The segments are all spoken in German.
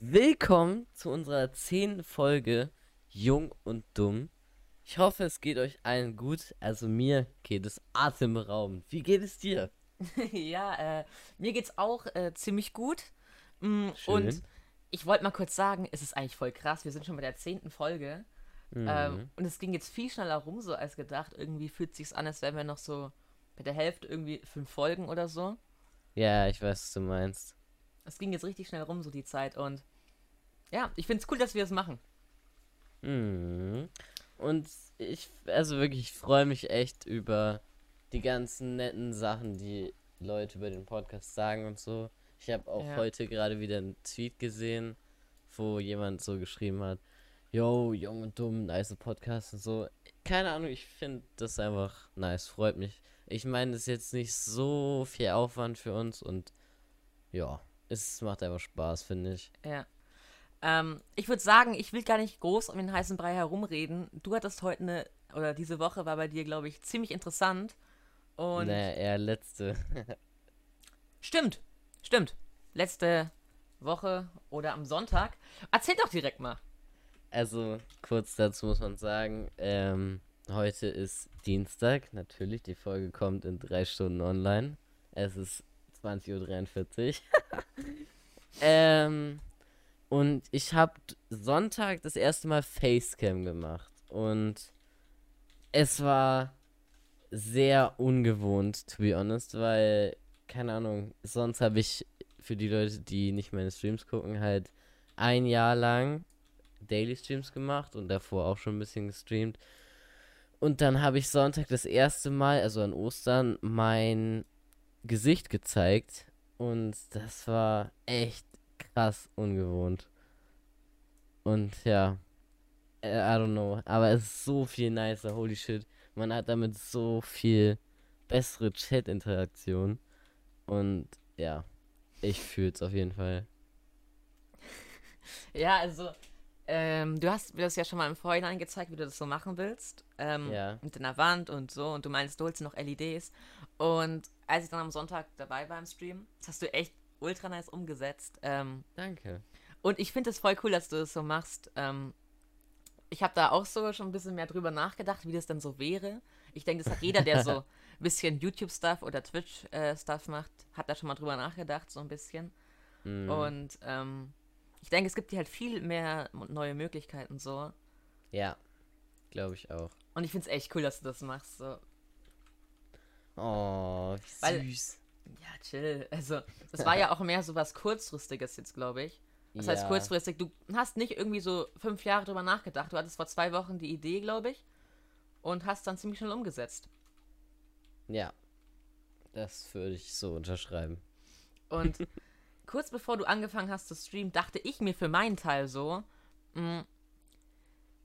Willkommen zu unserer zehnten Folge Jung und Dumm. Ich hoffe, es geht euch allen gut. Also mir geht es atemberaubend. Wie geht es dir? ja, äh, mir geht's auch äh, ziemlich gut. Mm, Schön. Und ich wollte mal kurz sagen, es ist eigentlich voll krass. Wir sind schon bei der zehnten Folge. Mhm. Ähm, und es ging jetzt viel schneller rum, so als gedacht. Irgendwie fühlt sich's an, als wären wir noch so bei der Hälfte irgendwie fünf Folgen oder so. Ja, ich weiß, was du meinst. Es ging jetzt richtig schnell rum, so die Zeit. Und ja, ich find's cool, dass wir es machen. Mhm. Und ich, also wirklich, ich freue mich echt über die ganzen netten Sachen, die Leute über den Podcast sagen und so. Ich habe auch Ja. heute gerade wieder einen Tweet gesehen, wo jemand so geschrieben hat, yo, jung und dumm, nice Podcast und so. Keine Ahnung, ich finde das einfach nice, freut mich. Ich meine, es ist jetzt nicht so viel Aufwand für uns und ja, es macht einfach Spaß, finde ich. Ja. Ähm, ich würde sagen, ich will gar nicht groß um den heißen Brei herumreden. Du hattest heute eine, oder diese Woche war bei dir, glaube ich, ziemlich interessant. Und naja, eher letzte. Stimmt, stimmt. Letzte Woche oder am Sonntag. Erzähl doch direkt mal. Also, kurz dazu muss man sagen, ähm, heute ist Dienstag, natürlich, die Folge kommt in drei Stunden online. Es ist 20.43 Uhr. ähm, und ich habe Sonntag das erste Mal Facecam gemacht. Und es war sehr ungewohnt, to be honest, weil, keine Ahnung, sonst habe ich für die Leute, die nicht meine Streams gucken, halt ein Jahr lang Daily Streams gemacht und davor auch schon ein bisschen gestreamt. Und dann habe ich Sonntag das erste Mal, also an Ostern, mein Gesicht gezeigt. Und das war echt krass ungewohnt. Und ja, äh, I don't know. Aber es ist so viel nicer, holy shit. Man hat damit so viel bessere Chat-Interaktion. Und ja, ich fühle es auf jeden Fall. Ja, also, ähm, du hast mir das ja schon mal im Vorhinein gezeigt, wie du das so machen willst. Ähm, Ja. Mit deiner Wand und so. Und du meinst, du holst noch LEDs. Und als ich dann am Sonntag dabei war im Stream, das hast du echt ultra nice umgesetzt. Ähm, Danke. und ich finde es voll cool, dass du das so machst. Ähm, ich habe da auch so schon ein bisschen mehr drüber nachgedacht, wie das dann so wäre. Ich denke, das hat jeder, der so ein bisschen YouTube-Stuff oder Twitch-Stuff macht, hat da schon mal drüber nachgedacht, so ein bisschen. Mhm. Und ähm, ich denke, es gibt dir halt viel mehr neue Möglichkeiten so. Ja, glaube ich auch. Und ich finde es echt cool, dass du das machst. So. Oh, wie Weil- süß. Ja, chill. Also, das war ja auch mehr so was Kurzfristiges jetzt, glaube ich. Das heißt Ja. kurzfristig, du hast nicht irgendwie so fünf Jahre drüber nachgedacht. Du hattest vor zwei Wochen die Idee, glaube ich, und hast dann ziemlich schnell umgesetzt. Ja, das würde ich so unterschreiben. Und kurz bevor du angefangen hast zu streamen, dachte ich mir für meinen Teil so, mh,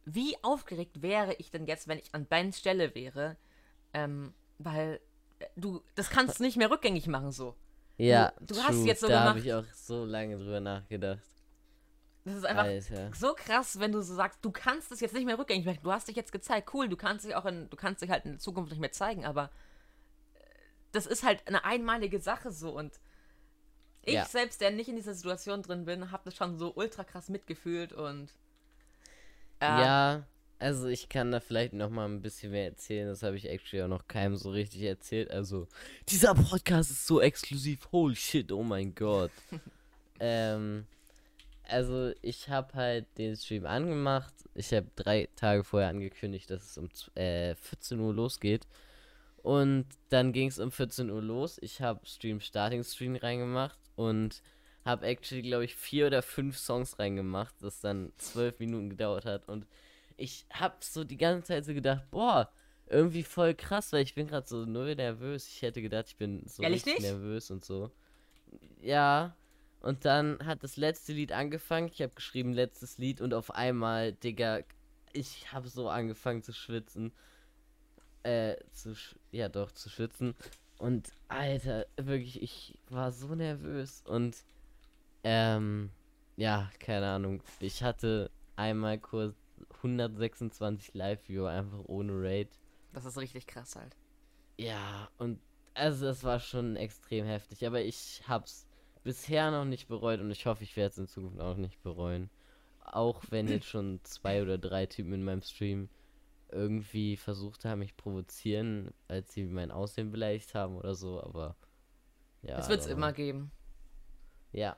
wie aufgeregt wäre ich denn jetzt, wenn ich an Bens Stelle wäre? Ähm, weil du, das kannst du nicht mehr rückgängig machen so. Ja, du hast true, jetzt so da habe gemacht. ich auch so lange drüber nachgedacht. Das ist einfach Alter. so krass, wenn du so sagst, du kannst es jetzt nicht mehr rückgängig machen. Du hast dich jetzt gezeigt, cool, du kannst dich auch in, du kannst dich halt in der Zukunft nicht mehr zeigen, aber äh, das ist halt eine einmalige Sache so und ich Ja. selbst, der nicht in dieser Situation drin bin, habe das schon so ultra krass mitgefühlt und äh, Ja, also ich kann da vielleicht noch mal ein bisschen mehr erzählen. Das habe ich actually auch noch keinem so richtig erzählt. Also, dieser Podcast ist so exklusiv. Holy shit, oh mein Gott. ähm, also ich habe halt den Stream angemacht. Ich habe drei Tage vorher angekündigt, dass es um äh, 14 Uhr losgeht. Und dann ging es um 14 Uhr los. Ich habe Stream Starting Screen reingemacht und habe actually, glaube ich, vier oder fünf Songs reingemacht, das dann zwölf Minuten gedauert hat. Und ich habe so die ganze Zeit so gedacht, boah, irgendwie voll krass, weil ich bin gerade so null nervös. Ich hätte gedacht, ich bin so Ehrlich richtig nicht? nervös und so. Ja. Und dann hat das letzte Lied angefangen. Ich habe geschrieben, letztes Lied und auf einmal, Digga, ich habe so angefangen zu schwitzen. Äh, zu, sch- ja doch, zu schwitzen. Und, Alter, wirklich, ich war so nervös. Und, ähm, ja, keine Ahnung. Ich hatte einmal kurz 126 Live-Viewer, einfach ohne Raid. das ist richtig krass halt. Ja, und, also, das war schon extrem heftig. Aber ich hab's bisher noch nicht bereut und ich hoffe, ich werde es in Zukunft auch nicht bereuen. Auch wenn jetzt schon zwei oder drei Typen in meinem Stream irgendwie versucht haben, mich provozieren, als sie mein Aussehen beleidigt haben oder so, aber ja. Das wird es immer geben. Ja.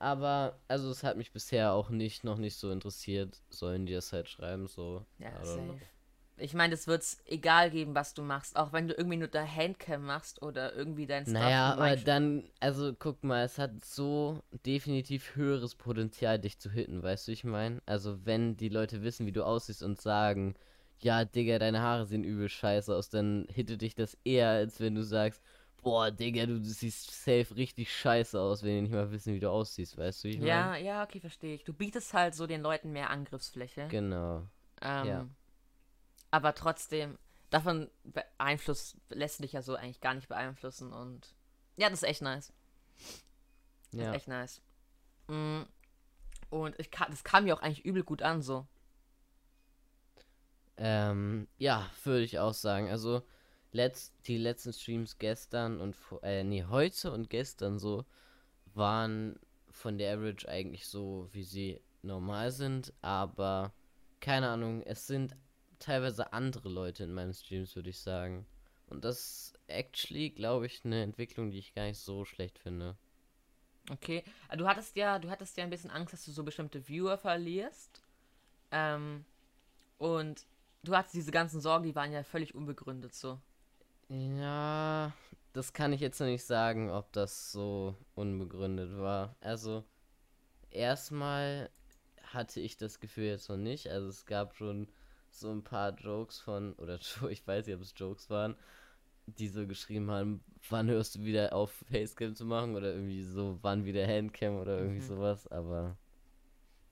Aber, also es hat mich bisher auch nicht, noch nicht so interessiert. Sollen die das halt schreiben, so. Ja, safe. Ich meine, es wird egal geben, was du machst. Auch wenn du irgendwie nur der Handcam machst oder irgendwie dein Stuff Naja, aber dann, also guck mal, es hat so definitiv höheres Potenzial, dich zu hitten, weißt du, ich meine? Also, wenn die Leute wissen, wie du aussiehst und sagen, ja, Digga, deine Haare sehen übel scheiße aus, dann hitte dich das eher, als wenn du sagst, boah, Digga, du siehst safe richtig scheiße aus, wenn die nicht mal wissen, wie du aussiehst, weißt du? Ich ja, mein? ja, okay, verstehe ich. Du bietest halt so den Leuten mehr Angriffsfläche. Genau. Ähm, ja. Aber trotzdem, davon beeinflusst, lässt dich ja so eigentlich gar nicht beeinflussen und ja, das ist echt nice. Das ja. ist echt nice. Mm. Und ich das kam mir auch eigentlich übel gut an, so. Ähm, ja, würde ich auch sagen. Also, letzt, die letzten Streams gestern und äh, nee, heute und gestern so waren von der Average eigentlich so, wie sie normal sind, aber keine Ahnung, es sind teilweise andere Leute in meinen Streams, würde ich sagen. Und das ist actually, glaube ich, eine Entwicklung, die ich gar nicht so schlecht finde. Okay, ah, du hattest ja, du hattest ja ein bisschen Angst, dass du so bestimmte Viewer verlierst. Ähm, und du hattest diese ganzen Sorgen, die waren ja völlig unbegründet so. Ja, das kann ich jetzt noch nicht sagen, ob das so unbegründet war. Also, erstmal hatte ich das Gefühl jetzt noch nicht. Also, es gab schon so ein paar Jokes von, oder ich weiß nicht, ob es Jokes waren, die so geschrieben haben, wann hörst du wieder auf, Facecam zu machen? Oder irgendwie so, wann wieder Handcam oder irgendwie mhm. sowas, aber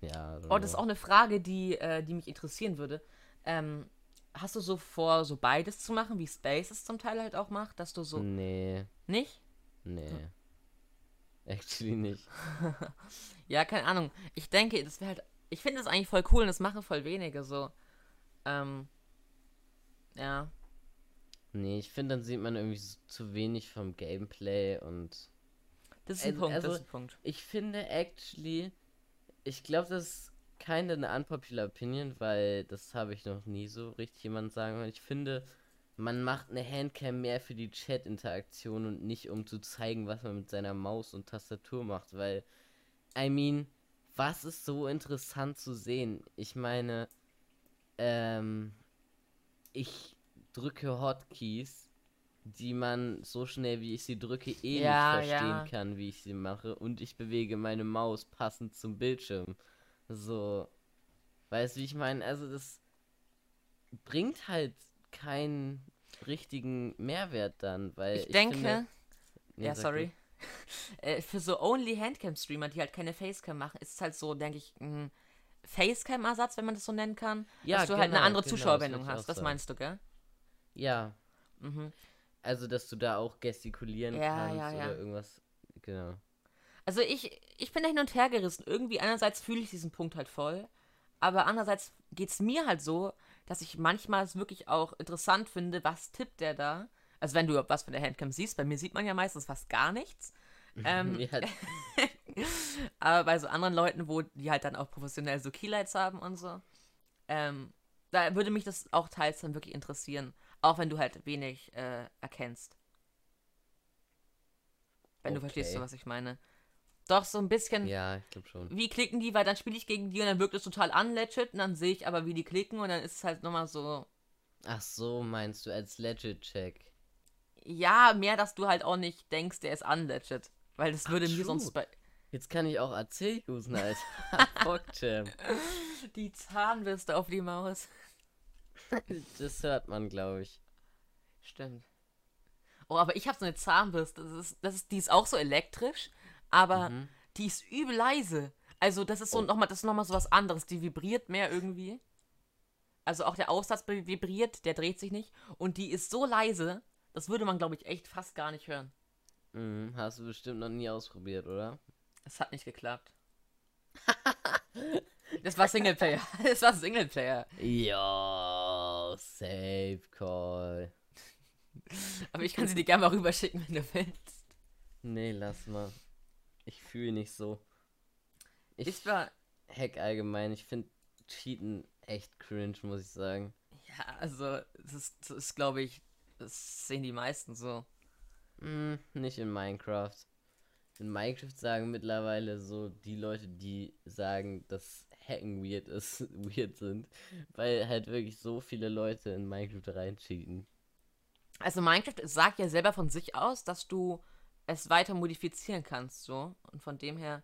ja. Oh, das ist auch eine Frage, die, äh, die mich interessieren würde. Ähm, hast du so vor, so beides zu machen, wie Space es zum Teil halt auch macht, dass du so. Nee. Nicht? Nee. Hm. Actually nicht. ja, keine Ahnung. Ich denke, das wäre halt. Ich finde das eigentlich voll cool und das machen voll wenige so. Ähm. Ja. Nee, ich finde, dann sieht man irgendwie so zu wenig vom Gameplay und. Das ist ein äh, Punkt, also, das ist ein Punkt. Ich finde actually, ich glaube, das keine eine unpopular Opinion, weil das habe ich noch nie so richtig jemand sagen hören. Ich finde, man macht eine Handcam mehr für die Chat-Interaktion und nicht um zu zeigen, was man mit seiner Maus und Tastatur macht, weil, I mean, was ist so interessant zu sehen? Ich meine, ähm, ich drücke Hotkeys, die man so schnell wie ich sie drücke eh ja, nicht verstehen ja. kann, wie ich sie mache, und ich bewege meine Maus passend zum Bildschirm. So. Weißt du, wie ich meine? Also, das bringt halt keinen richtigen Mehrwert dann, weil. Ich, ich denke. Finde, nee, ja, sorry. äh, für so Only Handcam-Streamer, die halt keine Facecam machen, ist es halt so, denke ich, ein Facecam-Ersatz, wenn man das so nennen kann. Ja, dass du genau, halt eine genau, andere genau, Zuschauerwendung das hast. Das meinst du, gell? Ja. Mhm. Also, dass du da auch gestikulieren ja, kannst ja, ja. oder irgendwas. Genau. Also ich, ich bin da hin und her gerissen. Irgendwie einerseits fühle ich diesen Punkt halt voll, aber andererseits geht es mir halt so, dass ich manchmal es wirklich auch interessant finde, was tippt der da. Also wenn du was von der Handcam siehst, bei mir sieht man ja meistens fast gar nichts. Ähm, aber bei so anderen Leuten, wo die halt dann auch professionell so Keylights haben und so, ähm, da würde mich das auch teils dann wirklich interessieren. Auch wenn du halt wenig äh, erkennst. Wenn okay. du verstehst, was ich meine. Doch, so ein bisschen. Ja, ich glaube schon. Wie klicken die, weil dann spiele ich gegen die und dann wirkt es total unlegit und dann sehe ich aber, wie die klicken und dann ist es halt nochmal so. Ach so, meinst du als Legit-Check? Ja, mehr, dass du halt auch nicht denkst, der ist unlegit. Weil das Ach, würde mir sonst bei. Jetzt kann ich auch AC usen. Fuck, Jam. Die Zahnbürste auf die Maus. das hört man, glaube ich. Stimmt. Oh, aber ich habe so eine Zahnbürste. Das ist, das ist, die ist auch so elektrisch aber mhm. die ist übel leise. Also das ist so oh. nochmal, das ist nochmal so was anderes. Die vibriert mehr irgendwie. Also auch der Aussatz vibriert, der dreht sich nicht. Und die ist so leise, das würde man, glaube ich, echt fast gar nicht hören. Mhm, hast du bestimmt noch nie ausprobiert, oder? Es hat nicht geklappt. das war Singleplayer. Das war Singleplayer. Ja, Safe Call. Aber ich kann sie dir gerne mal rüberschicken, wenn du willst. Nee, lass mal. Ich fühle nicht so. Ich Ich war, hack allgemein, ich finde Cheaten echt cringe, muss ich sagen. ja, also, das ist, ist glaube ich, das sehen die meisten so. Hm, nicht in Minecraft. In Minecraft sagen mittlerweile so die Leute, die sagen, dass Hacken weird ist, weird sind, weil halt wirklich so viele Leute in Minecraft reincheaten. Also Minecraft sagt ja selber von sich aus, dass du es weiter modifizieren kannst, so. Und von dem her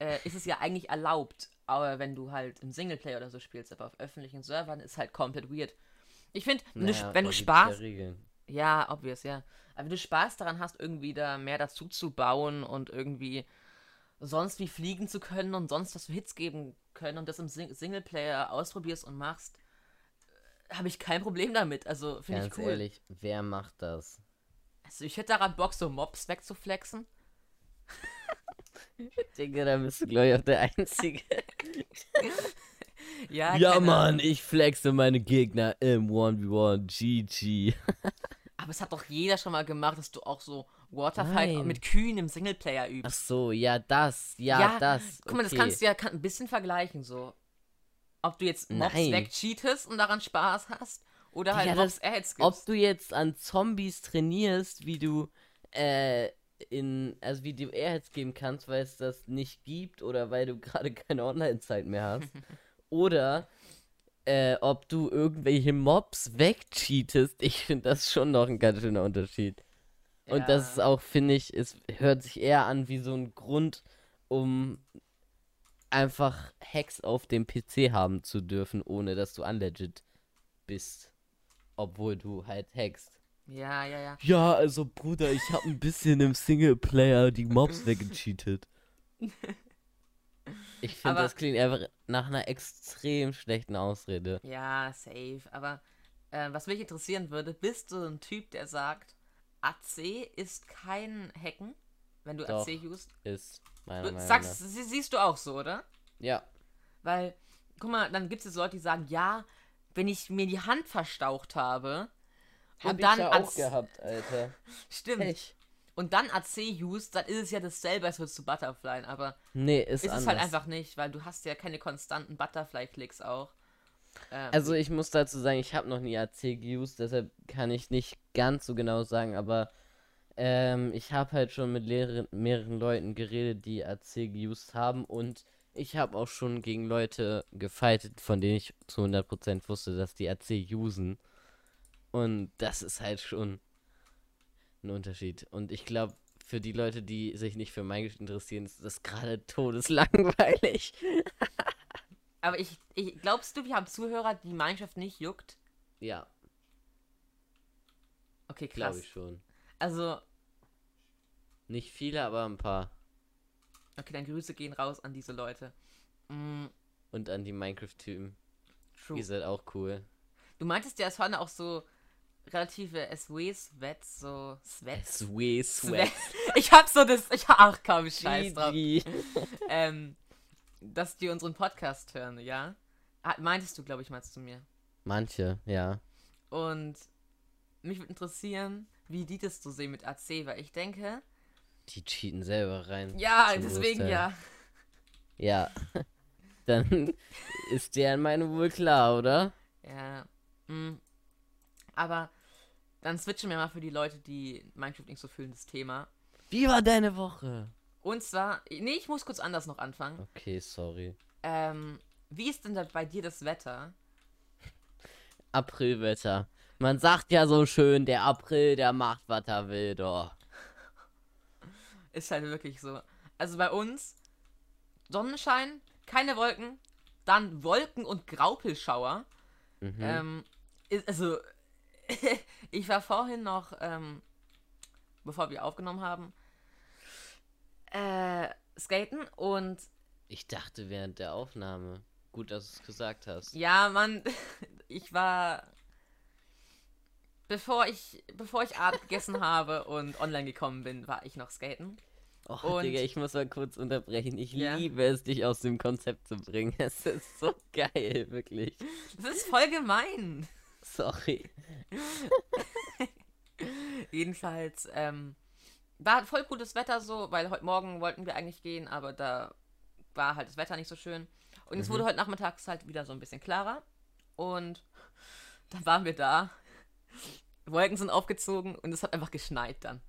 äh, ist es ja eigentlich erlaubt, aber wenn du halt im Singleplayer oder so spielst, aber auf öffentlichen Servern ist halt komplett weird. Ich finde, wenn, Naja, du, wenn du Spaß, Ja obvious, ja. Aber wenn du Spaß daran hast, irgendwie da mehr dazu zu bauen und irgendwie sonst wie fliegen zu können und sonst was für Hits geben können und das im Sing Singleplayer ausprobierst und machst, äh, habe ich kein Problem damit. Also finde ich cool. ehrlich, wer macht das? Also ich hätte daran Bock, so Mobs wegzuflexen. Digga, da bist du, glaube ich, auch der Einzige. Ja, ja, Mann, ich flexe meine Gegner im 1v1 GG. Aber es hat doch jeder schon mal gemacht, dass du auch so Waterfight Nein. mit Kühen im Singleplayer übst. Ach so, ja, das, ja, das. Guck mal, das okay. kannst du ja kann, ein bisschen vergleichen, so. Ob du jetzt Mobs Nein. wegcheatest und daran Spaß hast oder halt Digga, Mobs Ads Ob gibst. du jetzt an Zombies trainierst, wie du äh, in, also wie du Airheads geben kannst, weil es das nicht gibt oder weil du gerade keine Online-Zeit mehr hast. oder äh, ob du irgendwelche Mobs wegcheatest. Ich finde das schon noch ein ganz schöner Unterschied. Und das ist Ja. auch, finde ich, es hört sich eher an wie so ein Grund, um einfach Hacks auf dem PC haben zu dürfen, ohne dass du unlegit bist. Obwohl du halt hackst. Ja, ja, ja. Ja, also Bruder, ich habe ein bisschen im Singleplayer die Mobs weggecheatet. Ich finde, Aber- das klingt einfach nach einer extrem schlechten Ausrede. Ja, safe. Aber äh, was mich interessieren würde, bist du ein Typ, der sagt, AC ist kein Hacken, wenn du Doch. AC used? Ist meiner Du Meinung sagst, nach. sie, siehst du auch so, oder? Ja, Weil, guck mal, dann gibt es Leute, die sagen, ja, wenn ich mir die Hand verstaucht habe hab und ich dann ja auch gehabt, Alter. stimmt, Echt? und dann AC used, dann ist es ja dasselbe, als würdest du Butterfly, aber Nee, ist ist es halt einfach nicht, weil du hast ja keine konstanten Butterfly-Klicks auch. Ähm, Also ich muss dazu sagen, ich habe noch nie AC geused, deshalb kann ich nicht ganz so genau sagen, aber ähm, ich habe halt schon mit mehreren, mehreren Leuten geredet, die AC geused haben und ich habe auch schon gegen Leute gefightet, von denen ich zu 100% wusste, dass die AC usen. Und das ist halt schon ein Unterschied. Und ich glaube, für die Leute, die sich nicht für Minecraft interessieren, ist das gerade todeslangweilig. aber ich, ich, glaubst du, wir haben Zuhörer, die Minecraft nicht juckt? Ja, Okay, glaube krass. ich schon. Also, Nicht viele, aber ein paar. Okay, dann Grüße gehen raus an diese Leute. Mm, Und an die Minecraft-Typen. true. Die sind auch cool. Du meintest ja, es waren auch so relative SW-Sweats, so Sweats. Sweet Sweat. Ich hab so das, ich ach komm, scheiß drauf. Ähm, dass die unseren Podcast hören, ja? Meintest du, glaube ich, meinst du mir. Manche, ja. Und mich würde interessieren, wie die das so sehen mit AC, weil ich denke, Die cheaten selber rein. ja, deswegen Großteil. ja. Ja. Dann ist deren Meinung wohl klar, oder? Ja. mm. Aber dann switchen wir mal für die Leute, die Minecraft nicht so fühlen, das Thema. Wie war deine Woche? Und zwar, nee, ich muss kurz anders noch anfangen. Okay, sorry. Ähm, wie ist denn da bei dir das Wetter? Aprilwetter. Man sagt ja so schön, der April, der macht, was er will, doch. Ist halt wirklich so. Also bei uns Sonnenschein, keine Wolken, dann Wolken und Graupelschauer. Mhm. Ähm, ist, also, ich war vorhin noch, ähm, bevor wir aufgenommen haben, äh, skaten und ich dachte während der Aufnahme. Gut, dass du es gesagt hast. ja, Mann, ich war, bevor ich, bevor ich Abend gegessen habe und online gekommen bin, war ich noch skaten. Oh, Und- Digga, ich muss mal kurz unterbrechen. Ich Ja. liebe es, dich aus dem Konzept zu bringen. Es ist so geil, wirklich. Das ist voll gemein. Sorry. Jedenfalls, ähm, war voll gutes Wetter so, weil heute Morgen wollten wir eigentlich gehen, aber da war halt das Wetter nicht so schön. Und es Mhm. wurde heute nachmittags halt wieder so ein bisschen klarer. Und dann waren wir da. Wolken sind aufgezogen und es hat einfach geschneit dann.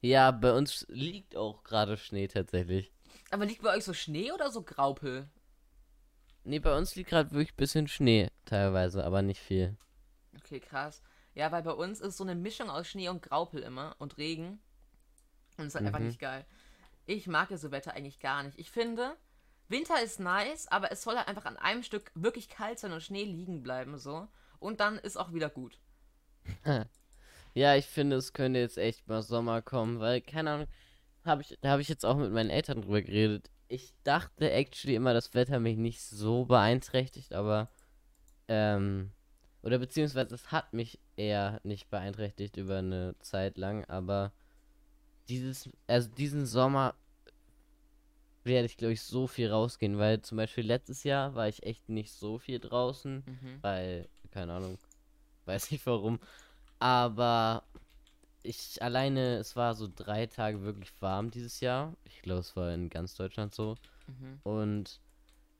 Ja, bei uns liegt auch gerade Schnee tatsächlich. Aber liegt bei euch so Schnee oder so Graupel? Nee, bei uns liegt gerade wirklich ein bisschen Schnee teilweise, aber nicht viel. Okay, krass. Ja, weil bei uns ist so eine Mischung aus Schnee und Graupel immer und Regen. Und es ist halt einfach Mhm. nicht geil. Ich mag ja so Wetter eigentlich gar nicht. Ich finde, Winter ist nice, aber es soll halt einfach an einem Stück wirklich kalt sein und Schnee liegen bleiben so. Und dann ist auch wieder gut. Ja, ich finde, es könnte jetzt echt mal Sommer kommen, weil, keine Ahnung, hab ich, da habe ich jetzt auch mit meinen Eltern drüber geredet. Ich dachte actually immer, das Wetter mich nicht so beeinträchtigt, aber, ähm, oder beziehungsweise es hat mich eher nicht beeinträchtigt über eine Zeit lang, aber dieses, also diesen Sommer werde ich, glaube ich, so viel rausgehen, weil zum Beispiel letztes Jahr war ich echt nicht so viel draußen, Mhm. weil, keine Ahnung, weiß nicht warum. Aber ich alleine, es war so drei Tage wirklich warm dieses Jahr. Ich glaube, es war in ganz Deutschland so. Mhm. Und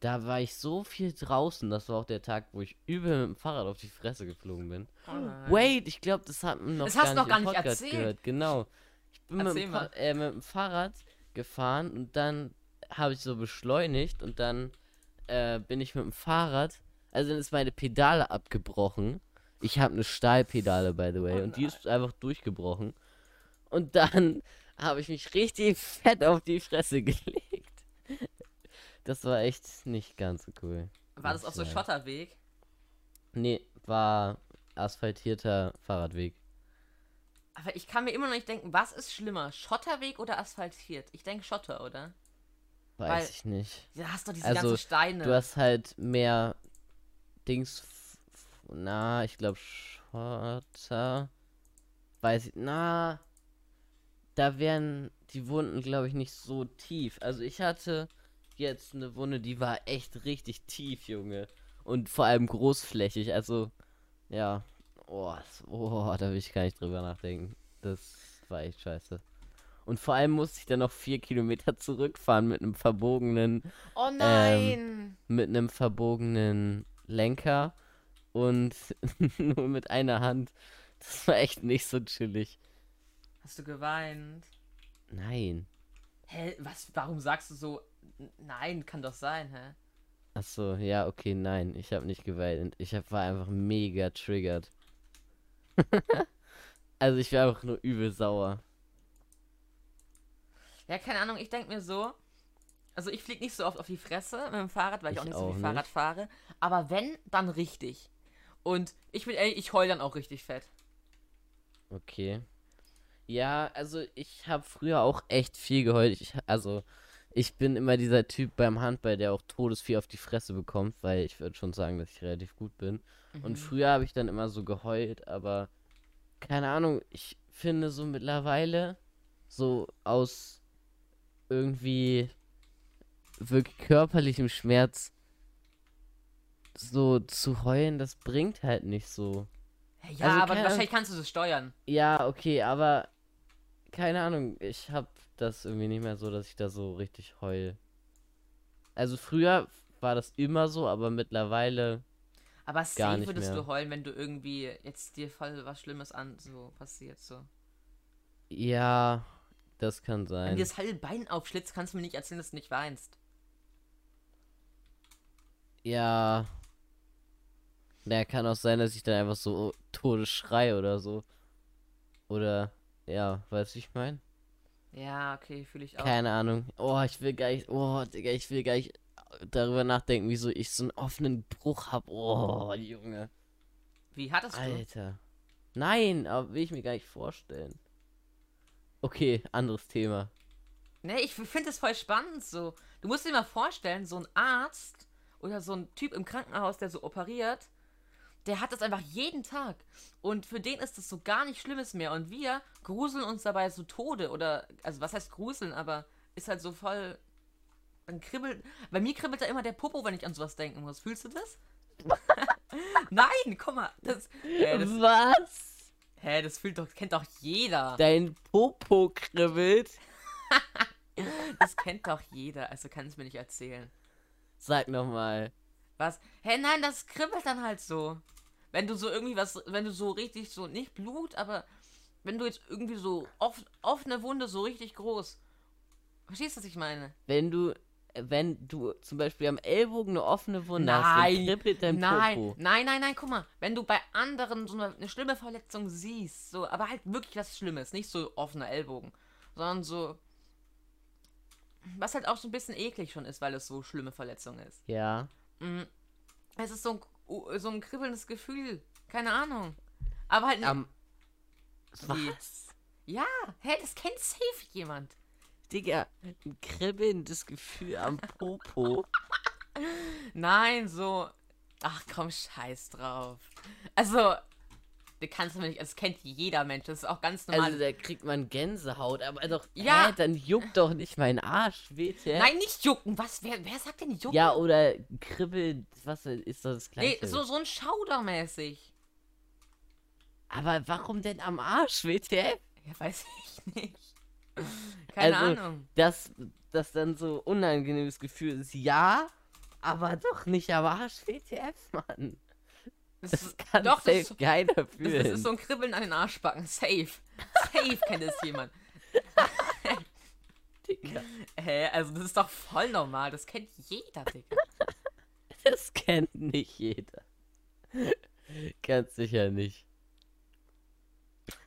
da war ich so viel draußen. Das war auch der Tag, wo ich übel mit dem Fahrrad auf die Fresse geflogen bin. Oh. Wait, ich glaube, das hat man noch Das gar hast du noch nicht gar nicht Podcast erzählt. gehört. Genau. Ich bin mit dem, äh, mit dem Fahrrad gefahren und dann habe ich so beschleunigt und dann äh, bin ich mit dem Fahrrad, also dann ist meine Pedale abgebrochen. Ich habe eine Stahlpedale, by the way, Oh und die ist einfach durchgebrochen. Und dann habe ich mich richtig fett auf die Fresse gelegt. Das war echt nicht ganz so cool. War das auf so. Schotterweg? Nee, war asphaltierter Fahrradweg. Aber ich kann mir immer noch nicht denken, was ist schlimmer? Schotterweg oder asphaltiert? Ich denke Schotter, oder? Weiß Weil- ich nicht. Da hast du diese Also, ganzen Steine. Du hast halt mehr Dings. Na, ich glaube Schotter. Weiß ich. Na. Da wären die Wunden, glaube ich, nicht so tief. Also ich hatte jetzt eine Wunde, die war echt richtig tief, Junge. Und vor allem großflächig. Also, ja. Oh, das- oh da will ich gar nicht drüber nachdenken. Das war echt scheiße. Und vor allem musste ich dann noch vier Kilometer zurückfahren mit einem verbogenen oh ähm, nein! mit einem verbogenen Lenker und nur mit einer Hand. Das war echt nicht so chillig. Hast du geweint? Nein. Hä, was? Warum sagst du so? Nein, kann doch sein, hä? Achso, ja, okay, nein. Ich habe nicht geweint. Ich hab, war einfach mega triggert. also ich war einfach nur übel sauer. Ja, keine Ahnung, ich denke mir so. Also ich fliege nicht so oft auf die Fresse mit dem Fahrrad, weil ich, Ich auch nicht so viel. Fahrrad fahre. Aber wenn, dann richtig. Und ich bin ehrlich, ich heul dann auch richtig fett. Okay. Ja, also ich habe früher auch echt viel geheult. Ich, also ich bin immer dieser Typ beim Handball, der auch todesviel auf die Fresse bekommt, weil ich würde schon sagen, dass ich relativ gut bin. Und Mhm. früher habe ich dann immer so geheult, aber keine Ahnung, ich finde so mittlerweile so aus irgendwie wirklich körperlichem Schmerz so zu heulen, das bringt halt nicht so. Ja, Also aber wahrscheinlich kannst du das steuern. Ja, okay, aber keine Ahnung, ich hab das irgendwie nicht mehr so, dass ich da so richtig heul. Also früher war das immer so, aber mittlerweile Aber safe würdest mehr. du heulen, wenn du irgendwie jetzt dir voll was Schlimmes an so passiert so. ja, das kann Wenn sein. dir das halbe Bein aufschlitzt, kannst du mir nicht erzählen, dass du nicht weinst. Ja. Na, kann auch sein, dass ich dann einfach so Todes schrei oder so. Oder, ja, weißt du, ich mein? Ja, okay, fühle ich auch. Keine Ahnung. Oh, ich will gar nicht, oh, Digga, ich will gar nicht darüber nachdenken, wieso ich so einen offenen Bruch hab. Oh, Junge. Wie hattest du? Alter. Nein, aber will ich mir gar nicht vorstellen. Okay, anderes Thema. Nee, ich finde es voll spannend so. Du musst dir mal vorstellen, so ein Arzt oder so ein Typ im Krankenhaus, der so operiert, der hat das einfach jeden Tag. Und für den ist das so gar nicht Schlimmes mehr. Und wir gruseln uns dabei so Tode. Oder, also was heißt gruseln, aber ist halt so voll. Dann kribbelt. Bei mir kribbelt da immer der Popo, wenn ich an sowas denken muss. Fühlst du das? Nein, guck mal. Das, äh, das, Was? Hä, das fühlt doch, kennt doch jeder. Dein Popo kribbelt. Das kennt doch jeder, also kann es mir nicht erzählen. Sag nochmal. Was? Hä, nein, das kribbelt dann halt so. Wenn du so irgendwie was, wenn du so richtig so, nicht Blut, aber wenn du jetzt irgendwie so off, offene Wunde so richtig groß. Verstehst du, was ich meine? Wenn du, wenn du zum Beispiel am Ellbogen eine offene Wunde hast, Nein, dann kribbelt dein Nein, Popo. nein, nein, nein, guck mal, wenn du bei anderen so eine, eine schlimme Verletzung siehst, so, aber halt wirklich was Schlimmes, nicht so offener Ellbogen, sondern so, was halt auch so ein bisschen eklig schon ist, weil es so schlimme Verletzung ist. Ja. Mm, Es ist so ein, so ein kribbelndes Gefühl, keine Ahnung. Aber halt. Wie? Was? ja, hä, das kennt safe jemand. Digga, ein kribbelndes Gefühl am Popo. Nein, so, ach komm, scheiß drauf. Also, du kannst nicht, das kennt jeder Mensch, das ist auch ganz normal. Also da kriegt man Gänsehaut, aber doch, Ja. hä, dann juckt doch nicht mein Arsch, bitte. Nein, nicht jucken. Was? Wer, wer sagt denn jucken? Ja, oder kribbelt, was ist das nee, gleiche? so, so ein Schaudermäßig. Aber warum denn am Arsch, WTF? Ja, weiß ich nicht. Keine Also, Ahnung. Das, das dann so unangenehmes Gefühl ist, ja, aber doch nicht am Arsch, WTF, Mann. Das, Das ist, kann doch, das, safe ist- keiner das, fühlen. das ist so ein Kribbeln an den Arschbacken. Safe. Safe kennt es jemand. Digga, Hä, also das ist doch voll normal. Das kennt jeder, Digga. das kennt nicht jeder. Ganz sicher nicht.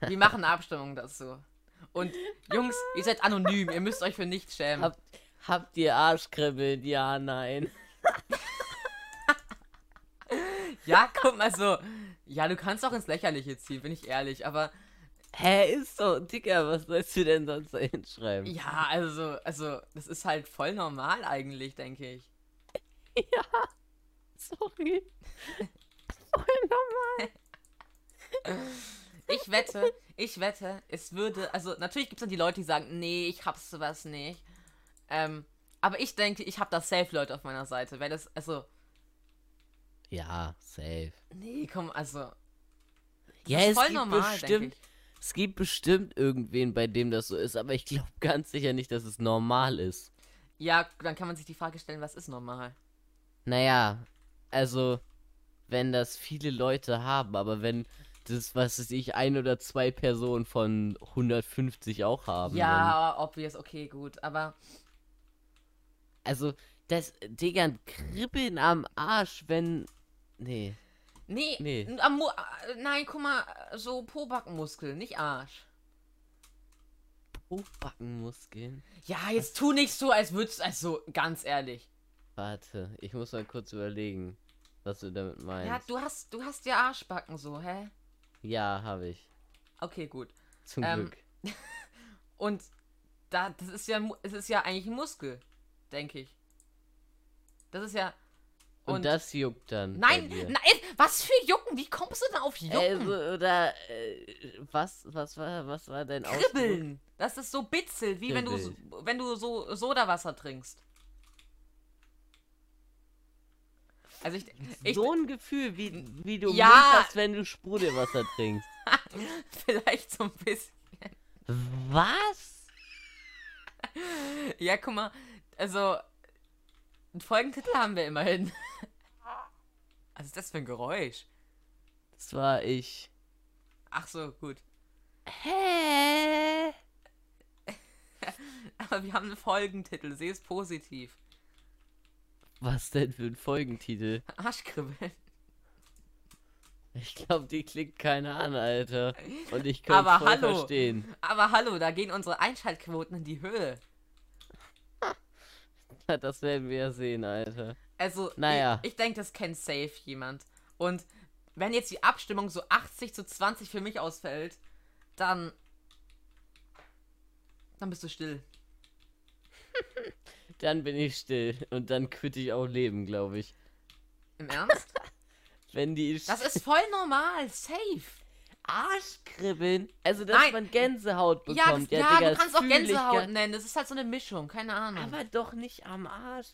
Wir machen eine Abstimmung dazu. Und Jungs, ihr seid anonym. Ihr müsst euch für nichts schämen. Habt, habt ihr Arschkribbeln? Ja, nein. Ja, guck mal so. Ja, du kannst auch ins Lächerliche ziehen, bin ich ehrlich. Aber Hä, ist so, Digga, was sollst du denn sonst da hinschreiben? ja, also, also, das ist halt voll normal eigentlich, denke ich. Ja, sorry. Voll normal. Ich wette, ich wette, es würde, also natürlich gibt es dann die Leute, die sagen, nee, ich hab's sowas nicht. Ähm, aber ich denke, ich habe da safe Leute auf meiner Seite, weil das, also, Ja, safe. nee, komm, also, Ja, ist es gibt normal, bestimmt, es gibt bestimmt irgendwen, bei dem das so ist, aber ich glaube ganz sicher nicht, dass es normal ist. ja, dann kann man sich die Frage stellen, was ist normal? Naja, also, wenn das viele Leute haben, aber wenn das, was weiß ich, ein oder zwei Personen von 150 auch haben. Dann, Ja, obvious, okay, gut, aber also, das, Digga, ein Kribbeln am Arsch, wenn. Nee. nee, Nee. nein, guck mal, so Pobackenmuskel, nicht Arsch. Bauchbackenmuskeln. Ja, jetzt tu nicht so, als würdest, also, ganz ehrlich. Warte, ich muss mal kurz überlegen, was du damit meinst. Ja, du hast, du hast ja Arschbacken so, hä? Ja, habe ich. Okay, gut. Zum Ähm, Glück. Und da, das ist ja, es ist ja eigentlich ein Muskel, denke ich. Das ist ja. Und, Und, das juckt dann. nein, nein, was für Jucken? Wie kommst du denn auf Jucken? Also, oder äh, was, was war, was war dein Ausdruck? Kribbeln. Das ist so bitzelt, wie wenn du, so- wenn du so Sodawasser trinkst. Also ich, ich so ein Gefühl, wie, wie du Ja. Hast, wenn du Sprudelwasser trinkst. vielleicht so ein bisschen. Was? Ja, guck mal, also einen Folgentitel haben wir immerhin. Was ist das für ein Geräusch? Das war ich. Ach so, gut. Hä? Aber wir haben einen Folgentitel, seh es positiv. Was denn für ein Folgentitel? Arschkribbeln. Ich glaube, die klickt keiner an, Alter. Und ich kann voll hallo. verstehen. Aber hallo, da gehen unsere Einschaltquoten in die Höhe. Das werden wir ja sehen, Alter. Also, Naja. ich, ich denke, das kennt safe jemand. Und wenn jetzt die Abstimmung so 80 zu 20 für mich ausfällt, dann. Dann bist du still. Dann bin ich still. Und dann quitte ich auch Leben, glaube ich. Im Ernst? Wenn die Das ist voll normal, safe. Arschkribbeln. Also, dass Nein. man Gänsehaut Ja, bekommt. das, ja, Digga, du kannst auch Gänsehaut nennen. Das ist halt so eine Mischung, keine Ahnung. Aber doch nicht am Arsch.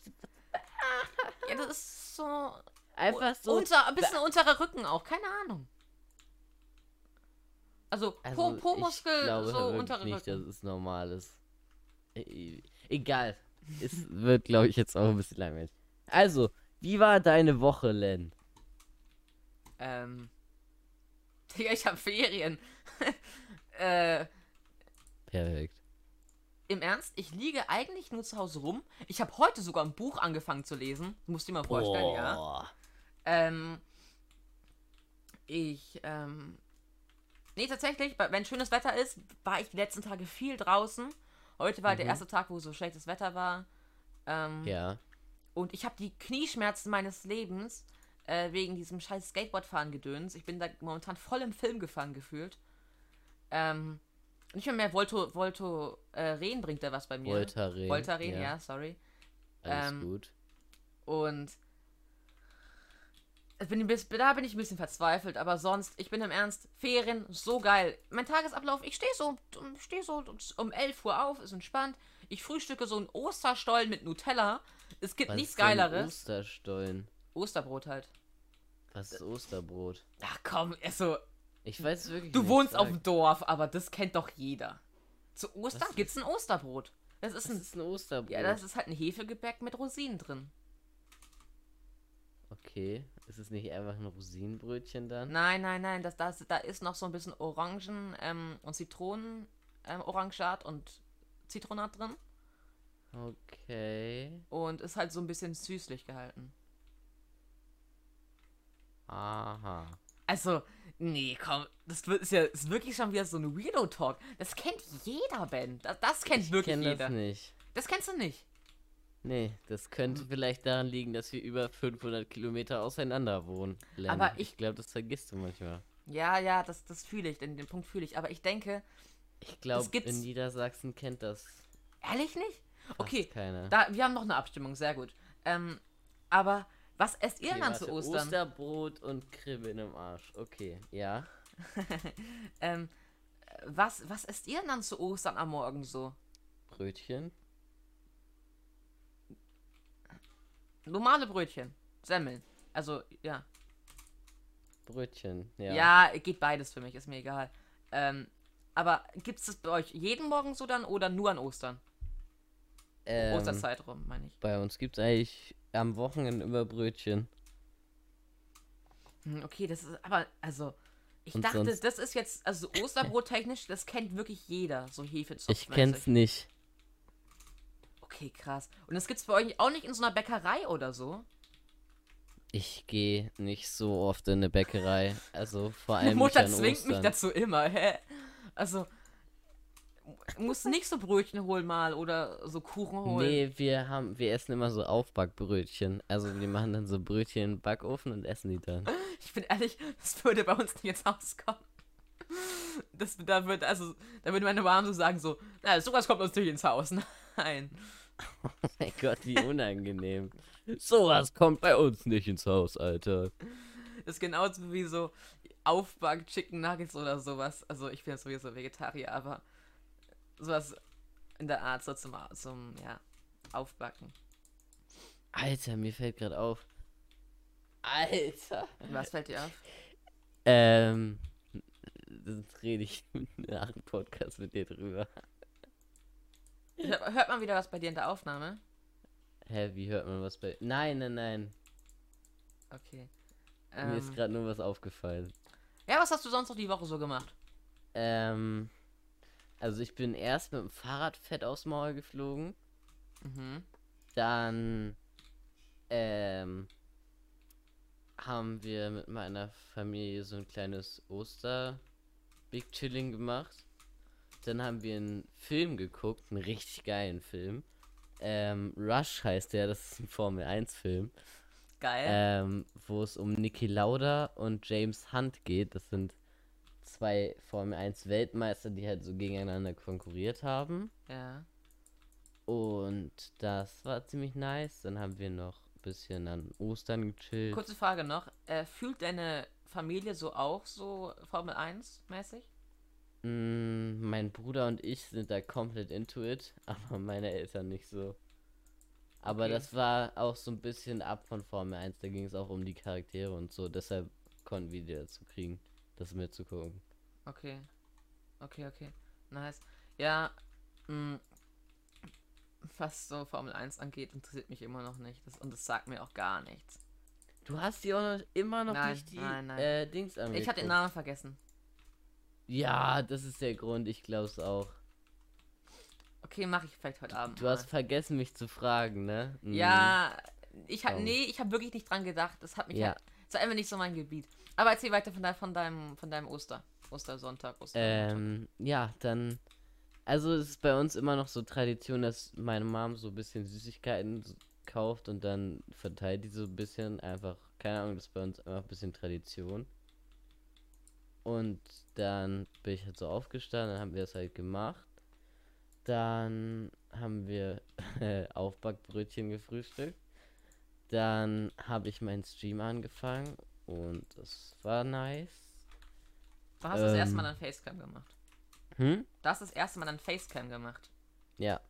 Ja, das ist so. Einfach so. unter, ein bisschen unterer Rücken auch, keine Ahnung. Also, Also, Po- Po-Muskel, ich glaube so wirklich untere nicht, Rücken. normal ist. E- Egal. es wird, glaube ich, jetzt auch ein bisschen langweilig. Also, wie war deine Woche, Len? Ähm. Digga, ich hab Ferien. äh, Perfekt. Im Ernst, ich liege eigentlich nur zu Hause rum. Ich habe heute sogar ein Buch angefangen zu lesen. Musst du dir mal vorstellen, ja. Boah. Ähm. Ich, ähm. Nee, tatsächlich, wenn schönes Wetter ist, war ich die letzten Tage viel draußen. Heute war der Mhm. erste Tag, wo so schlechtes Wetter war. Ähm, Ja. Und ich habe die Knieschmerzen meines Lebens äh, wegen diesem scheiß Skateboardfahren gedöns. Ich bin da momentan voll im Film gefangen gefühlt. Ähm, nicht mehr mehr Volto, Volto äh, Ren bringt da was bei mir. Voltaren. Voltaren, ja. sorry. Alles ähm, gut. Und bin da bin ich ein bisschen verzweifelt, aber sonst, ich bin im Ernst, Ferien, so geil. Mein Tagesablauf, ich stehe so, um- steh so um 11 Uhr auf, ist entspannt. Ich frühstücke so einen Osterstollen mit Nutella. Es gibt Was nichts ist denn Geileres. Osterstollen. Osterbrot halt. Was ist Osterbrot? Ach komm, also, Ich weiß es wirklich du nicht. wohnst auf dem Dorf, aber das kennt doch jeder. Zu Ostern Was? gibt's ein Osterbrot. Das ist ein, ist ein Osterbrot? ja, das ist halt ein Hefegebäck mit Rosinen drin. Okay. Ist es nicht einfach ein Rosinenbrötchen dann? Nein, nein, nein, das, das, da ist noch so ein bisschen Orangen ähm, und Zitronen, ähm, und Zitronat drin Okay. und ist halt so ein bisschen süßlich gehalten. Aha. Also, nee, komm, das wird- ist ja ist wirklich schon wieder so ein Weirdo-Talk. Das kennt jeder, Ben. Das, das kennt Ich wirklich kenne jeder. das nicht. Das kennst du nicht. Nee, das könnte Hm. vielleicht daran liegen, dass wir über 500 Kilometer auseinander wohnen. Len. Aber ich- ich glaube, das vergisst du manchmal. Ja, ja, das, das fühle ich, den, den Punkt fühle ich. Aber ich denke, Ich glaube, in Niedersachsen kennt das ehrlich nicht? fast Okay, keiner. da, wir haben noch eine Abstimmung, sehr gut. Ähm, aber was esst ihr Okay, dann zu Ostern? Osterbrot und Kribbeln im Arsch. Okay, ja. Ähm, was, was esst ihr dann zu Ostern am Morgen so? Brötchen. Normale Brötchen. Semmeln. Also, ja. Brötchen, ja. Ja, geht beides für mich, ist mir egal. Ähm, aber gibt es das bei euch jeden Morgen so dann oder nur an Ostern? ähm, Osterzeit rum, meine ich. Bei uns gibt es eigentlich am Wochenende immer Brötchen. Hm, Okay, das ist aber, also, ich Und dachte, sonst- das ist jetzt, also Osterbrot technisch, das kennt wirklich jeder, so Hefezopf. Ich kenn's nicht. Okay, krass. Und das gibt's bei euch auch nicht in so einer Bäckerei oder so? Ich gehe nicht so oft in eine Bäckerei. Also vor Meine allem Mutter nicht an zwingt Ostern. mich dazu immer, hä? Also, musst nicht so Brötchen holen mal oder so Kuchen holen. Nee, wir haben, wir essen immer so Aufbackbrötchen. Also wir machen dann so Brötchen im Backofen und essen die dann. Ich bin ehrlich, das würde bei uns nicht ins Haus kommen. Das, da wird, also, da würde meine Mom so sagen, so, na, sowas kommt uns nicht ins Haus. Nein. Oh mein Gott, wie unangenehm. Sowas kommt bei uns nicht ins Haus, Alter. Das ist genauso wie so Aufback Chicken Nuggets oder sowas. Also, ich bin ja sowieso Vegetarier, aber sowas in der Art so zum, zum ja, Aufbacken. Alter, mir fällt gerade auf. Alter. Was fällt dir auf? Ähm, das rede ich nach dem Podcast mit dir drüber. Hört man wieder was bei dir in der Aufnahme? Hä, wie hört man was bei... Nein, nein, nein. Okay. Mir ist Ähm, gerade nur was aufgefallen. ja, was hast du sonst noch die Woche so gemacht? Ähm, also ich bin erst mit dem Fahrrad fett aus Maul geflogen. Mhm. Dann ähm, haben wir mit meiner Familie so ein kleines Oster Big Chilling gemacht. Dann haben wir einen Film geguckt, einen richtig geilen Film. Ähm, Rush heißt der, das ist ein Formel 1 Film, Geil. ähm, wo es um Niki Lauda und James Hunt geht. Das sind zwei Formel 1 Weltmeister, die halt so gegeneinander konkurriert haben. ja. Und das war ziemlich nice. Dann haben wir noch ein bisschen an Ostern gechillt. Kurze Frage noch. Äh, fühlt deine Familie so auch so Formel 1 mäßig? Mm, mein Bruder und ich sind da komplett into it, aber meine Eltern nicht so. Aber Okay. das war auch so ein bisschen ab von Formel 1. Da ging es auch um die Charaktere und so. Deshalb konnten wir die dazu kriegen, das mitzugucken. Okay. Okay, okay. Nice. Ja, mh, was so Formel 1 angeht, interessiert mich immer noch nicht. Das, und das sagt mir auch gar nichts. Du hast die auch noch, immer noch Nein, nicht die nein, nein. Äh, Dings angeguckt. Ich hatte den Namen vergessen. Ja, das ist der Grund, ich glaub's auch. Okay, mache ich vielleicht heute Abend. Du hast vergessen, mich zu fragen, ne? mal. Mhm. Ja, ich hab, Oh. nee, ich habe wirklich nicht dran gedacht. Das hat mich Ja. halt, das war einfach nicht so mein Gebiet. Aber erzähl weiter von, dein, von deinem, von deinem Oster, Ostersonntag, Ostermontag. Ähm, ja, dann. Also es ist bei uns immer noch so Tradition, dass meine Mom so ein bisschen Süßigkeiten kauft und dann verteilt die so ein bisschen. Einfach, keine Ahnung, das ist bei uns einfach ein bisschen Tradition. Und dann bin ich halt so aufgestanden, dann haben wir es halt gemacht. Dann haben wir Aufbackbrötchen gefrühstückt. Dann habe ich meinen Stream angefangen und das war nice. Du hast das erste ähm, Mal dann Facecam gemacht. Hm? Du hast das erste Mal dann Facecam gemacht. Ja.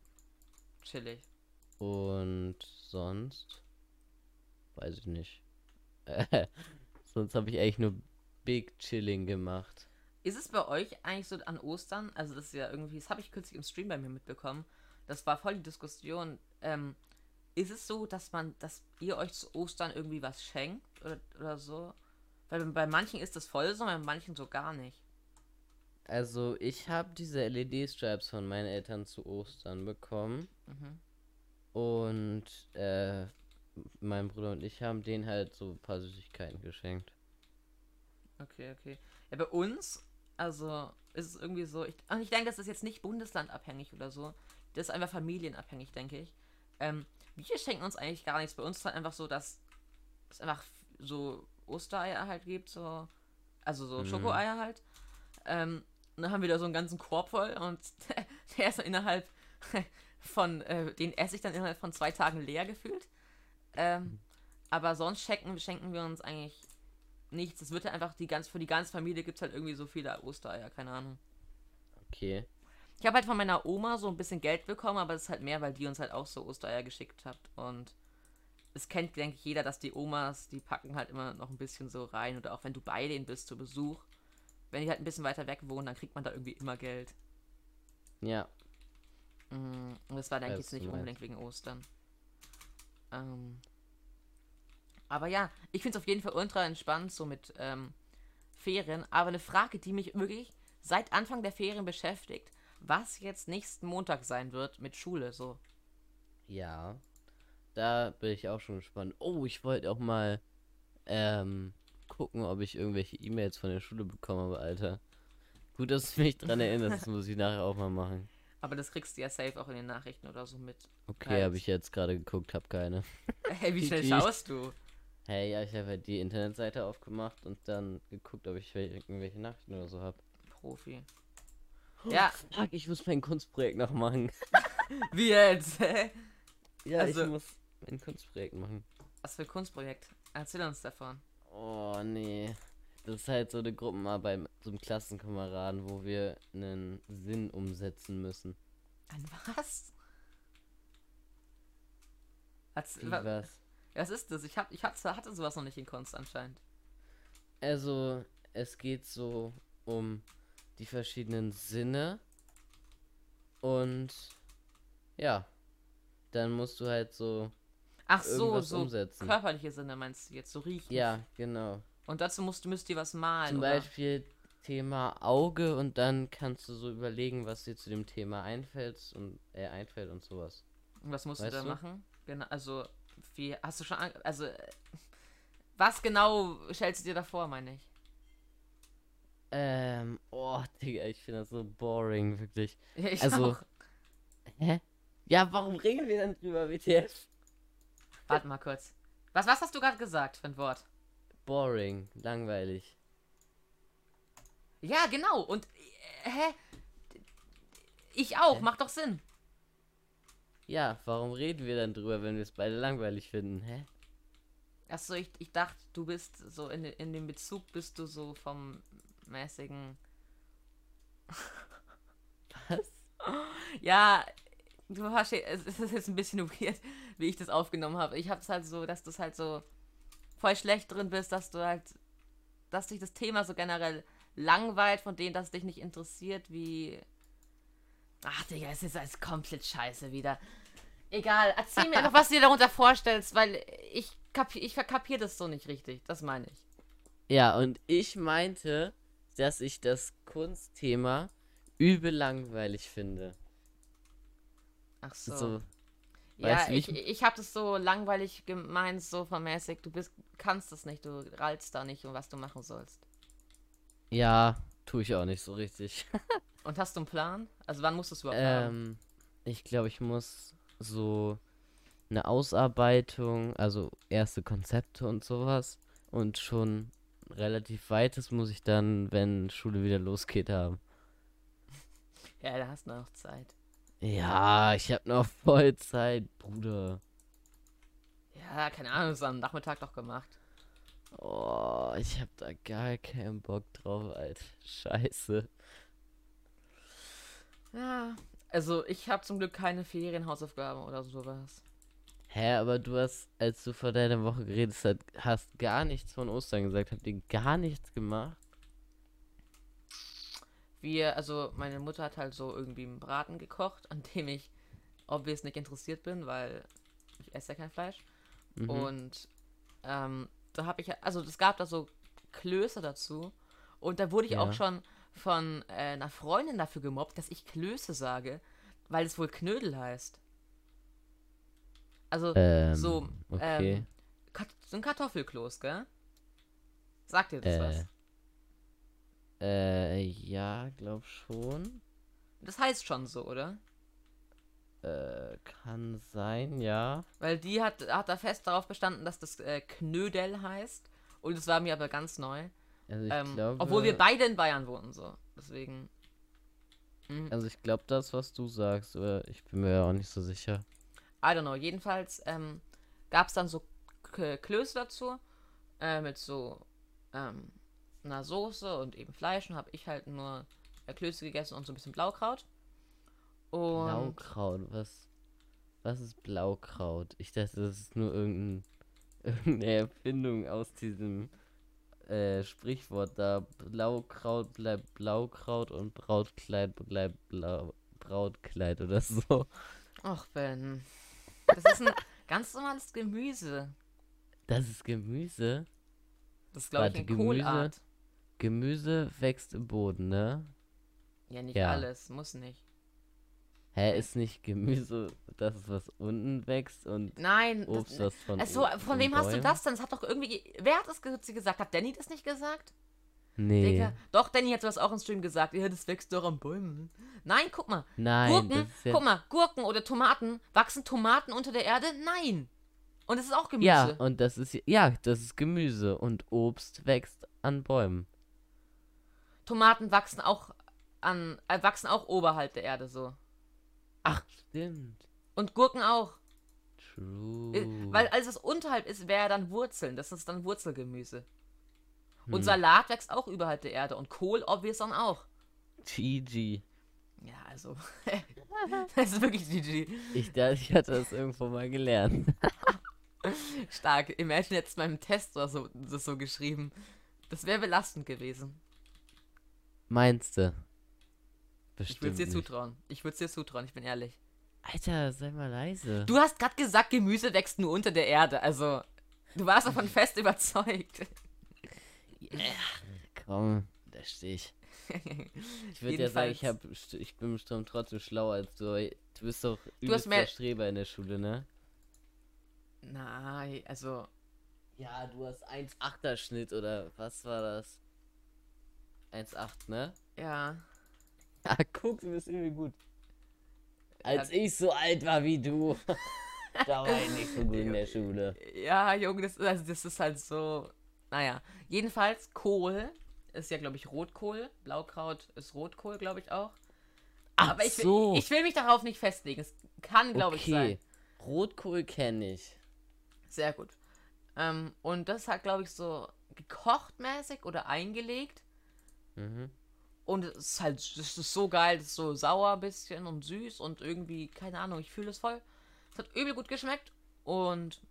Chillig. Und sonst weiß ich nicht. Sonst habe ich eigentlich nur Big Chilling gemacht. Ist es bei euch eigentlich so an Ostern? Also das ist ja irgendwie, das habe ich kürzlich im Stream bei mir mitbekommen. Das war voll die Diskussion. Ähm, ist es so, dass man, dass ihr euch zu Ostern irgendwie was schenkt oder, oder so? Weil bei manchen ist das voll so, bei manchen so gar nicht. Also ich habe diese LED-Stripes von meinen Eltern zu Ostern bekommen Mhm. und äh, mein Bruder und ich haben denen halt so ein paar Süßigkeiten geschenkt. Okay, okay. Ja, bei uns, also ist es irgendwie so, ich, und ich denke, das ist jetzt nicht bundeslandabhängig oder so. Das ist einfach familienabhängig, denke ich. Ähm, wir schenken uns eigentlich gar nichts. Bei uns ist halt einfach so, dass es einfach so Ostereier halt gibt, so. Also so Mhm. Schokoeier halt. Ähm, und dann haben wir da so einen ganzen Korb voll und der ist dann innerhalb von, äh, den esse ich dann innerhalb von zwei Tagen leer gefühlt. Ähm, aber sonst schenken, schenken wir uns eigentlich nichts. Es wird ja einfach die ganz, für die ganze Familie gibt es halt irgendwie so viele Ostereier, keine Ahnung. Okay. Ich habe halt von meiner Oma so ein bisschen Geld bekommen, aber es ist halt mehr, weil die uns halt auch so Ostereier geschickt hat. Und es kennt, denke ich, jeder, dass die Omas, die packen halt immer noch ein bisschen so rein. Oder auch wenn du bei denen bist zu Besuch, wenn die halt ein bisschen weiter weg wohnen, dann kriegt man da irgendwie immer Geld. Ja. Mm, Und das war, denke ich, nicht unbedingt wegen Ostern. Ähm, aber ja, ich finde es auf jeden Fall ultra entspannt, so mit ähm, Ferien. Aber eine Frage, die mich wirklich seit Anfang der Ferien beschäftigt, was jetzt nächsten Montag sein wird mit Schule, so. Ja. Da bin ich auch schon gespannt. Oh, ich wollte auch mal ähm, gucken, ob ich irgendwelche E-Mails von der Schule bekomme, Alter. Gut, dass du mich dran erinnerst, das muss ich nachher auch mal machen. Aber das kriegst du ja safe auch in den Nachrichten oder so mit. Okay, Halt. habe ich jetzt gerade geguckt, hab keine. Hey, wie schnell schaust du? Hey, ja, ich habe halt die Internetseite aufgemacht und dann geguckt, ob ich wel- irgendwelche Nachrichten oder so habe. Profi. Ja, Fuck, ich muss mein Kunstprojekt noch machen. wie jetzt? Ja, Also- ich muss mein Kunstprojekt machen. Was für ein Kunstprojekt? Erzähl uns davon. Oh, nee. Das ist halt so eine Gruppenarbeit mit so einem Klassenkameraden, wo wir einen Sinn umsetzen müssen. An was? Was, Wie wa- was? was ist das? Ich, hab, ich hatte, hatte sowas noch nicht in Kunst anscheinend. Also, es geht so um die verschiedenen Sinne. Und ja, dann musst du halt so Ach so, so umsetzen. körperliche Sinne meinst du jetzt, so riechen. Ja, genau. Und dazu musst, müsst ihr was malen, Zum oder? Beispiel Thema Auge und dann kannst du so überlegen, was dir zu dem Thema einfällt und äh, einfällt und sowas. Und was musst Weißt du da machen? Genau, also, wie, hast du schon, also, äh, was genau stellst du dir da vor, meine ich? Ähm, oh, Digga, ich finde das so boring, wirklich. Ja, ich Also- auch. Hä? Ja, warum reden wir dann drüber, WTF? Warte mal kurz. Was, was hast du gerade gesagt für ein Wort? Boring, langweilig. Ja, genau. Und, äh, hä? Ich auch, Hä? macht doch Sinn. Ja, warum reden wir dann drüber, wenn wir es beide langweilig finden, hä? Achso, ich, ich dachte, du bist so in, in dem Bezug bist du so vom mäßigen. Was? Ja, du verstehst, es ist jetzt ein bisschen weird, wie ich das aufgenommen habe. Ich habe es halt so, dass du halt so voll schlecht drin bist, dass du halt, dass dich das Thema so generell langweilt, von denen das dich nicht interessiert, wie. Ach, Digga, es ist alles komplett scheiße wieder. Egal, erzähl mir einfach, was du dir darunter vorstellst, weil ich, kapi ich verkapier das so nicht richtig. Das meine ich. Ja, und ich meinte, dass ich das Kunstthema übel langweilig finde. Ach so. So, ja, ich, ich- ich habe das so langweilig gemeint, so vermäßig. Du bist, kannst das nicht, du rallst da nicht, um was du machen sollst. ja, tue ich auch nicht so richtig. Und hast du einen Plan? Also wann musst du es überhaupt ähm, ich glaube, ich muss so eine Ausarbeitung, also erste Konzepte und sowas und schon relativ weites muss ich dann, wenn Schule wieder losgeht, haben. Ja, da hast du noch Zeit. Ja, ich habe noch voll Zeit, Bruder. Ja, keine Ahnung, das ist am Nachmittag doch gemacht. Oh, ich hab da gar keinen Bock drauf, Alter. Scheiße. Ja. Also ich habe zum Glück keine Ferienhausaufgaben oder sowas. Hä, aber du hast, als du vor deiner Woche geredet hast, hast gar nichts von Ostern gesagt. Habt ihr gar nichts gemacht? Wir, also meine Mutter hat halt so irgendwie einen Braten gekocht, an dem ich obvious nicht interessiert bin, weil ich esse ja kein Fleisch. Mhm. Und ähm, da habe ich, also es gab da so Klöße dazu. Und da wurde ich auch Ja. schon von äh, einer Freundin dafür gemobbt, dass ich Klöße sage, weil es wohl Knödel heißt. Also ähm, so, okay. ähm, so ein Kartoffelkloß, gell? Sagt dir das äh, was? Äh, ja, glaub schon. Das heißt schon so, oder? Äh, kann sein, ja. Weil die hat, hat da fest darauf bestanden, dass das äh, Knödel heißt. Und es war mir aber ganz neu. Also ich Ähm, glaube. obwohl wir beide in Bayern wohnen, so. Deswegen. Mhm. Also ich glaube das, was du sagst, aber ich bin mir ja auch nicht so sicher. I don't know. Jedenfalls ähm, gab es dann so Klöße dazu. Äh, mit so ähm, einer Soße und eben Fleisch. Und habe ich halt nur äh, Klöße gegessen und so ein bisschen Blaukraut. Und Blaukraut, was? Was ist Blaukraut? Ich dachte, das ist nur irgendein, irgendeine Erfindung aus diesem äh, Sprichwort da. Blaukraut bleibt Blaukraut und Brautkleid bleibt Blau Brautkleid oder so. Ach, Ben. Das ist ein ganz normales Gemüse. Das ist Gemüse. Das ist, glaube ich, eine Gemüse? Kohlart. Gemüse wächst im Boden, ne? Ja, nicht Ja. alles. Muss nicht. Hä, ist nicht Gemüse das, was unten wächst und Nein. Obst, das, was von also, von wem hast du das denn? Das hat doch irgendwie. Wer hat das ge- gesagt? Hat Danny das nicht gesagt? Nee. Digga. Doch, Danny hat sowas auch im Stream gesagt. Ja, das wächst doch am Bäumen. Nein, guck mal. Nein, Gurken, ist ja guck mal, Gurken oder Tomaten. Wachsen Tomaten unter der Erde? Nein. Und es ist auch Gemüse. Ja, und das ist ja, das ist Gemüse und Obst wächst an Bäumen. Tomaten wachsen auch an, äh, wachsen auch oberhalb der Erde so. Ach, stimmt. Und Gurken auch. True. Äh, Weil alles, was unterhalb ist, wäre dann Wurzeln. Das ist dann Wurzelgemüse. Und Hm. Salat wächst auch überhalb der Erde. Und Kohl, obvious dann auch. GG. Ja, also. das ist wirklich GG. Ich dachte, ich hatte das irgendwo mal gelernt. Stark. Imagine jetzt beim Test oder so, das so geschrieben. Das wäre belastend gewesen. Meinst du? Ich würde Bestimmt es dir nicht. zutrauen. Ich würde es dir zutrauen, ich bin ehrlich. Alter, sei mal leise. Du hast gerade gesagt, Gemüse wächst nur unter der Erde. Also, du warst davon fest überzeugt. Komm, da stehe ich. Ich würde ja sagen, ich, hab, ich bin bestimmt trotzdem schlauer als du. Du bist doch übelst mehr- Streber in der Schule, ne? Nein, also. Ja, du hast 1,8er Schnitt oder was war das? 1,8, ne? Ja. Ah, guck, du bist irgendwie gut. Als ich so alt war wie du, da war ich nicht so gut in der Schule. Ja, Junge, das, also das ist halt so. Naja. Jedenfalls, Kohl ist ja, glaube ich, Rotkohl. Blaukraut ist Rotkohl, glaube ich auch. Ach Aber ich will, so, ich will mich darauf nicht festlegen. Es kann, glaube ich, sein. okay. Rotkohl kenne ich. Sehr gut. Ähm, und das halt, glaube ich, so gekocht mäßig oder eingelegt. Mhm. Und es ist halt, es ist so geil, es ist so sauer ein bisschen und süß und irgendwie, keine Ahnung, ich fühle es voll. Es hat übel gut geschmeckt. Und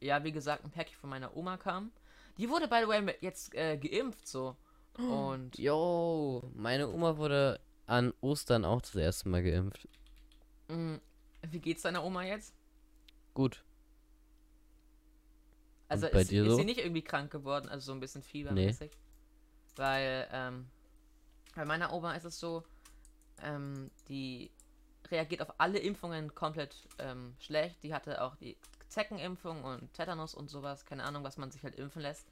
ja, wie gesagt, ein Päckchen von meiner Oma kam. Die wurde, by the way, jetzt äh, geimpft so. Und Yo, meine Oma wurde an Ostern auch das erste Mal geimpft. mh, wie geht's deiner Oma jetzt? Gut. Also ist, dir ist so? sie nicht irgendwie krank geworden, also so ein bisschen fiebermäßig? Weil, ähm, bei meiner Oma ist es so, ähm, die reagiert auf alle Impfungen komplett ähm, schlecht. Die hatte auch die Zeckenimpfung und Tetanus und sowas, keine Ahnung, was man sich halt impfen lässt.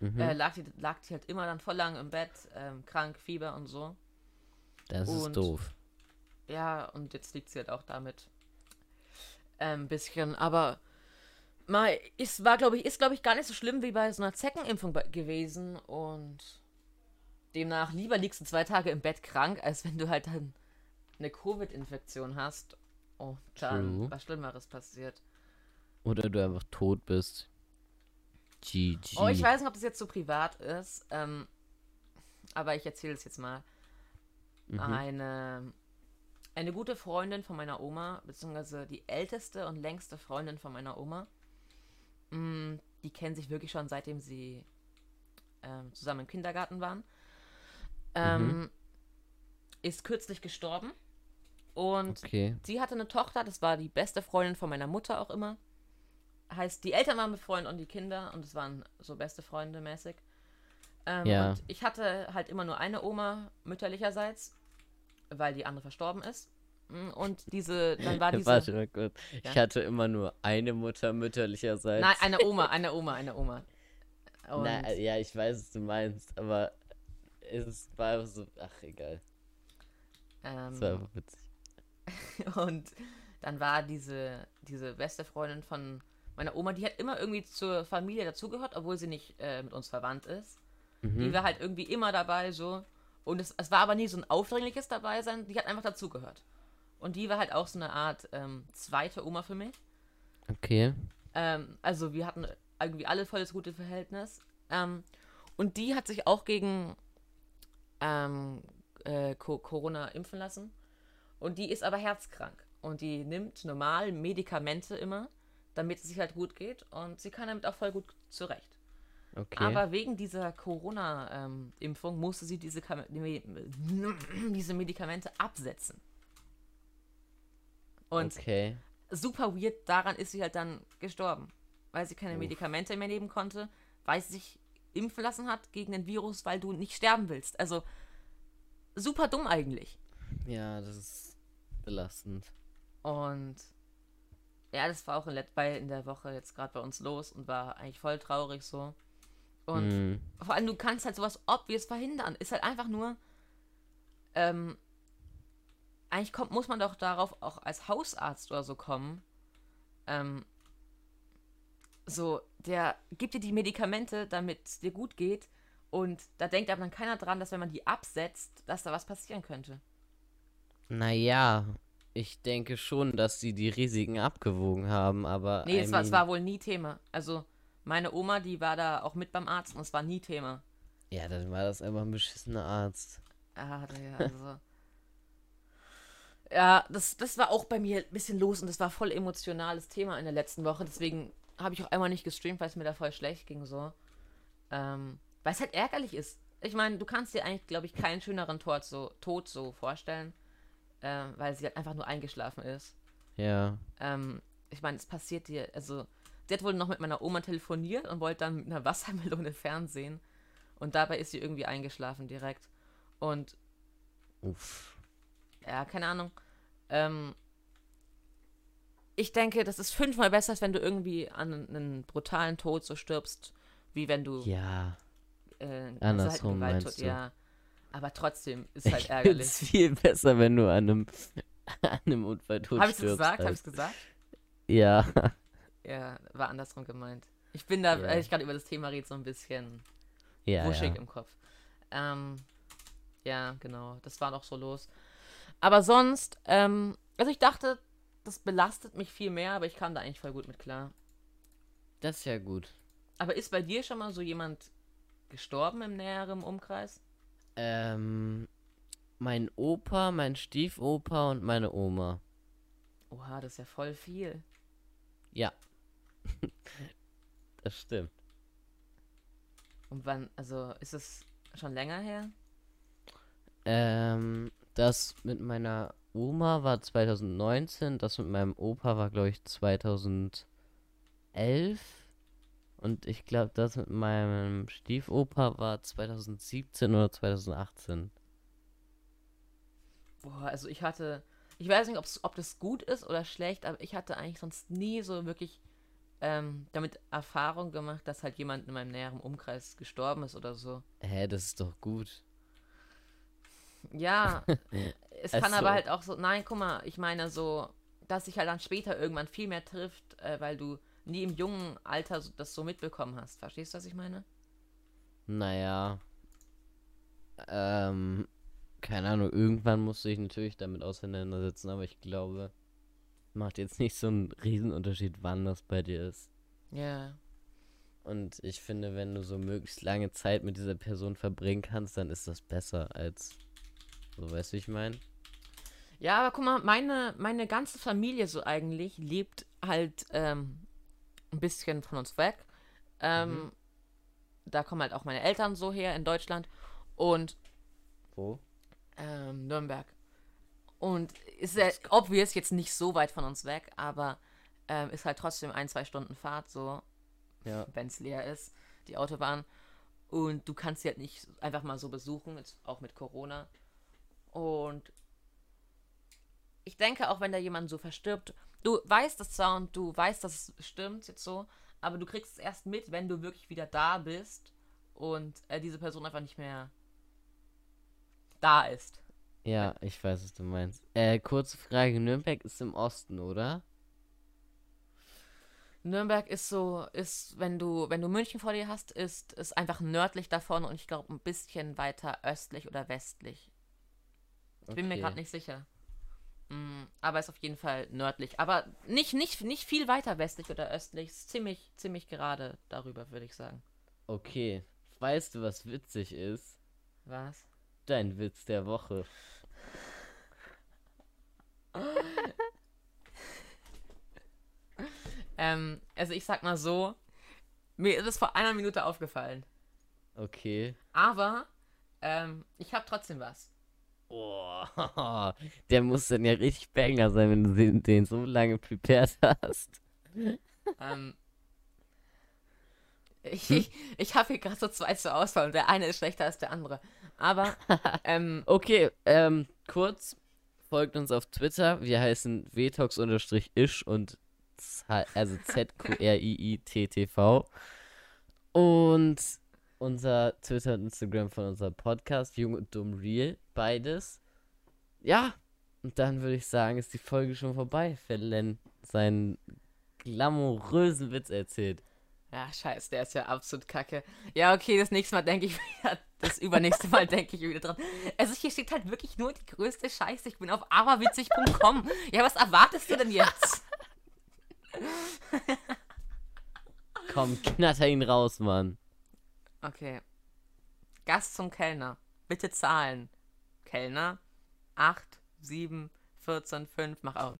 Mhm. Äh, lag, die, lag die halt immer dann voll lang im Bett, ähm, krank, Fieber und so. das ist und- doof. Ja, und jetzt liegt sie halt auch damit ein ähm, bisschen. Aber mal, es war, glaube ich, ist, glaube ich, gar nicht so schlimm wie bei so einer Zeckenimpfung gewesen. Und demnach lieber liegst du zwei Tage im Bett krank, als wenn du halt dann eine Covid-Infektion hast und dann True. was Schlimmeres passiert. Oder du einfach tot bist. GG. Oh, ich weiß nicht, ob das jetzt so privat ist, ähm, aber ich erzähle es jetzt mal. Mhm. Eine, eine gute Freundin von meiner Oma, beziehungsweise die älteste und längste Freundin von meiner Oma, mm, die kennen sich wirklich schon seitdem sie ähm, zusammen im Kindergarten waren, ähm, ist kürzlich gestorben. Und Okay. sie hatte eine Tochter, das war die beste Freundin von meiner Mutter auch immer. Heißt, die Eltern waren befreundet und die Kinder und es waren so beste Freunde mäßig. Ähm, Ja. Und ich hatte halt immer nur eine Oma mütterlicherseits, weil die andere verstorben ist. Mm, Und diese, dann war diese. Warte mal kurz. Ja? Ich hatte immer nur eine Mutter mütterlicherseits. Nein, eine Oma, eine Oma, eine Oma. Und, Na, ja, ich weiß, was du meinst, aber es war einfach so, ach egal. Es war ähm, einfach witzig. Und dann war diese, diese beste Freundin von meiner Oma, die hat immer irgendwie zur Familie dazugehört, obwohl sie nicht äh, mit uns verwandt ist. Die Mhm. war halt irgendwie immer dabei, so. Und es, es war aber nie so ein aufdringliches Dabeisein, die hat einfach dazugehört. Und die war halt auch so eine Art ähm, zweite Oma für mich. Okay. Ähm, also wir hatten irgendwie alle voll das gute Verhältnis. Ähm, und die hat sich auch gegen ähm, äh, Co Corona impfen lassen. Und die ist aber herzkrank. Und die nimmt normal Medikamente immer, damit es sich halt gut geht. Und sie kann damit auch voll gut zurecht. Okay. Aber wegen dieser Corona-Impfung musste sie diese, Kam diese Medikamente absetzen. Und okay. super weird, daran ist sie halt dann gestorben. Weil sie keine Uff. Medikamente mehr nehmen konnte, weil sie sich impfen lassen hat gegen den Virus, weil du nicht sterben willst. Also super dumm eigentlich. Ja, das ist belastend. Und ja, das war auch in, let bei, in der Woche jetzt gerade bei uns los und war eigentlich voll traurig so. Und Mhm. vor allem, du kannst halt sowas obvious verhindern. Ist halt einfach nur. Ähm, eigentlich kommt, muss man doch darauf auch als Hausarzt oder so kommen. Ähm, so, der gibt dir die Medikamente, damit es dir gut geht. Und da denkt aber dann keiner dran, dass wenn man die absetzt, dass da was passieren könnte. Naja, ich denke schon, dass sie die Risiken abgewogen haben, aber. Nee, es war, es war wohl nie Thema. Also, meine Oma, die war da auch mit beim Arzt und es war nie Thema. Ja, dann war das einfach ein beschissener Arzt. Ah, ja, also. ja, das, das war auch bei mir ein bisschen los und das war voll emotionales Thema in der letzten Woche. Deswegen habe ich auch einmal nicht gestreamt, weil es mir da voll schlecht ging so. Ähm, weil es halt ärgerlich ist. Ich meine, du kannst dir eigentlich, glaube ich, keinen schöneren Tod so, Tod so vorstellen, ähm, weil sie halt einfach nur eingeschlafen ist. Ja. Ähm, ich meine, es passiert dir, also, sie hat wohl noch mit meiner Oma telefoniert und wollte dann mit einer Wassermelone fernsehen. Und dabei ist sie irgendwie eingeschlafen direkt. Und Uff. ja, keine Ahnung. Ähm, ich denke, das ist fünfmal besser, als wenn du irgendwie an einen brutalen Tod so stirbst, wie wenn du Ja. äh, Andersrum Gewalttod, meinst du? Ja. Aber trotzdem ist halt ärgerlich. es viel besser, wenn du an einem, an einem Unfall tot Habe ich stirbst. gesagt? Habe ich gesagt? Ja. Ja, war andersrum gemeint. Ich bin da, weil ich gerade über das Thema rede, so ein bisschen Ja. wuschig ja. im Kopf. Ähm, ja, genau. Das war doch so los. Aber sonst, ähm, also ich dachte, das belastet mich viel mehr, aber ich kam da eigentlich voll gut mit klar. Das ist ja gut. Aber ist bei dir schon mal so jemand gestorben im näheren Umkreis? Ähm, mein Opa, mein Stiefopa und meine Oma. Oha, das ist ja voll viel. Ja. das stimmt. Und wann, also ist es, schon länger her? Ähm, das mit meiner Oma war 2019, das mit meinem Opa war, glaube ich, 2011. Und ich glaube, das mit meinem Stiefopa war 2017 oder 2018. Boah, also ich hatte, ich weiß nicht, ob das gut ist oder schlecht, aber ich hatte eigentlich sonst nie so wirklich ähm, damit Erfahrung gemacht, dass halt jemand in meinem näheren Umkreis gestorben ist oder so. Hä, das ist doch gut. Ja, es kann aber so. halt auch so, nein, guck mal, ich meine so, dass sich halt dann später irgendwann viel mehr trifft, äh, weil du nie im jungen Alter so, das so mitbekommen hast. Verstehst du, was ich meine? Naja. Ähm, keine Ahnung, irgendwann musst du dich natürlich damit auseinandersetzen, aber ich glaube, macht jetzt nicht so einen Riesenunterschied, wann das bei dir ist. Ja. Und ich finde, wenn du so möglichst lange Zeit mit dieser Person verbringen kannst, dann ist das besser als. So, weißt du, wie ich meine? Ja, aber guck mal, meine, meine ganze Familie so eigentlich lebt halt ähm, ein bisschen von uns weg. Ähm, Mhm. Da kommen halt auch meine Eltern so her in Deutschland und Wo? ähm, Nürnberg. Und ist ja obvious jetzt nicht so weit von uns weg, aber ähm, ist halt trotzdem ein, zwei Stunden Fahrt so, Ja. wenn es leer ist, die Autobahn. Und du kannst sie halt nicht einfach mal so besuchen, jetzt auch mit Corona. Und ich denke, auch wenn da jemand so verstirbt, du weißt das zwar und du weißt, dass es stimmt jetzt so, aber du kriegst es erst mit, wenn du wirklich wieder da bist und äh, diese Person einfach nicht mehr da ist. Ja, ich weiß, was du meinst. Äh, kurze Frage: Nürnberg ist im Osten, oder? Nürnberg ist so, ist, wenn du, wenn du München vor dir hast, ist es einfach nördlich davon und ich glaube ein bisschen weiter östlich oder westlich. Ich bin mir Okay. gerade nicht sicher. Mm, aber ist auf jeden Fall nördlich. Aber nicht, nicht, nicht viel weiter westlich oder östlich. Ist ziemlich, ziemlich gerade darüber, würde ich sagen. Okay. Weißt du, was witzig ist? Was? Dein Witz der Woche. Ähm, also ich sag mal so, mir ist es vor einer Minute aufgefallen. Okay. Aber ähm, ich habe trotzdem was. Oh, der muss dann ja richtig banger sein, wenn du den, den so lange prepared hast. Ähm, ich ich, ich habe hier gerade so zwei zur Auswahl und der eine ist schlechter als der andere. Aber, ähm, Okay, ähm, kurz. Folgt uns auf Twitter. Wir heißen vtox-ish und Z- also Z-Q-R-I-I-T-T-V. Und unser Twitter und Instagram von unserem Podcast, Jung und Dumm Real, beides. Ja, und dann würde ich sagen, ist die Folge schon vorbei, wenn Len seinen glamourösen Witz erzählt. ja, scheiße, der ist ja absolut kacke. Ja, okay, das nächste Mal denke ich wieder, das übernächste Mal denke ich wieder dran. Also hier steht halt wirklich nur die größte Scheiße. Ich bin auf aberwitzig.com. Ja, was erwartest du denn jetzt? Komm, knatter ihn raus, Mann. Okay. Gast zum Kellner. Bitte zahlen. Kellner. 8, 7, 14, 5, mach auf.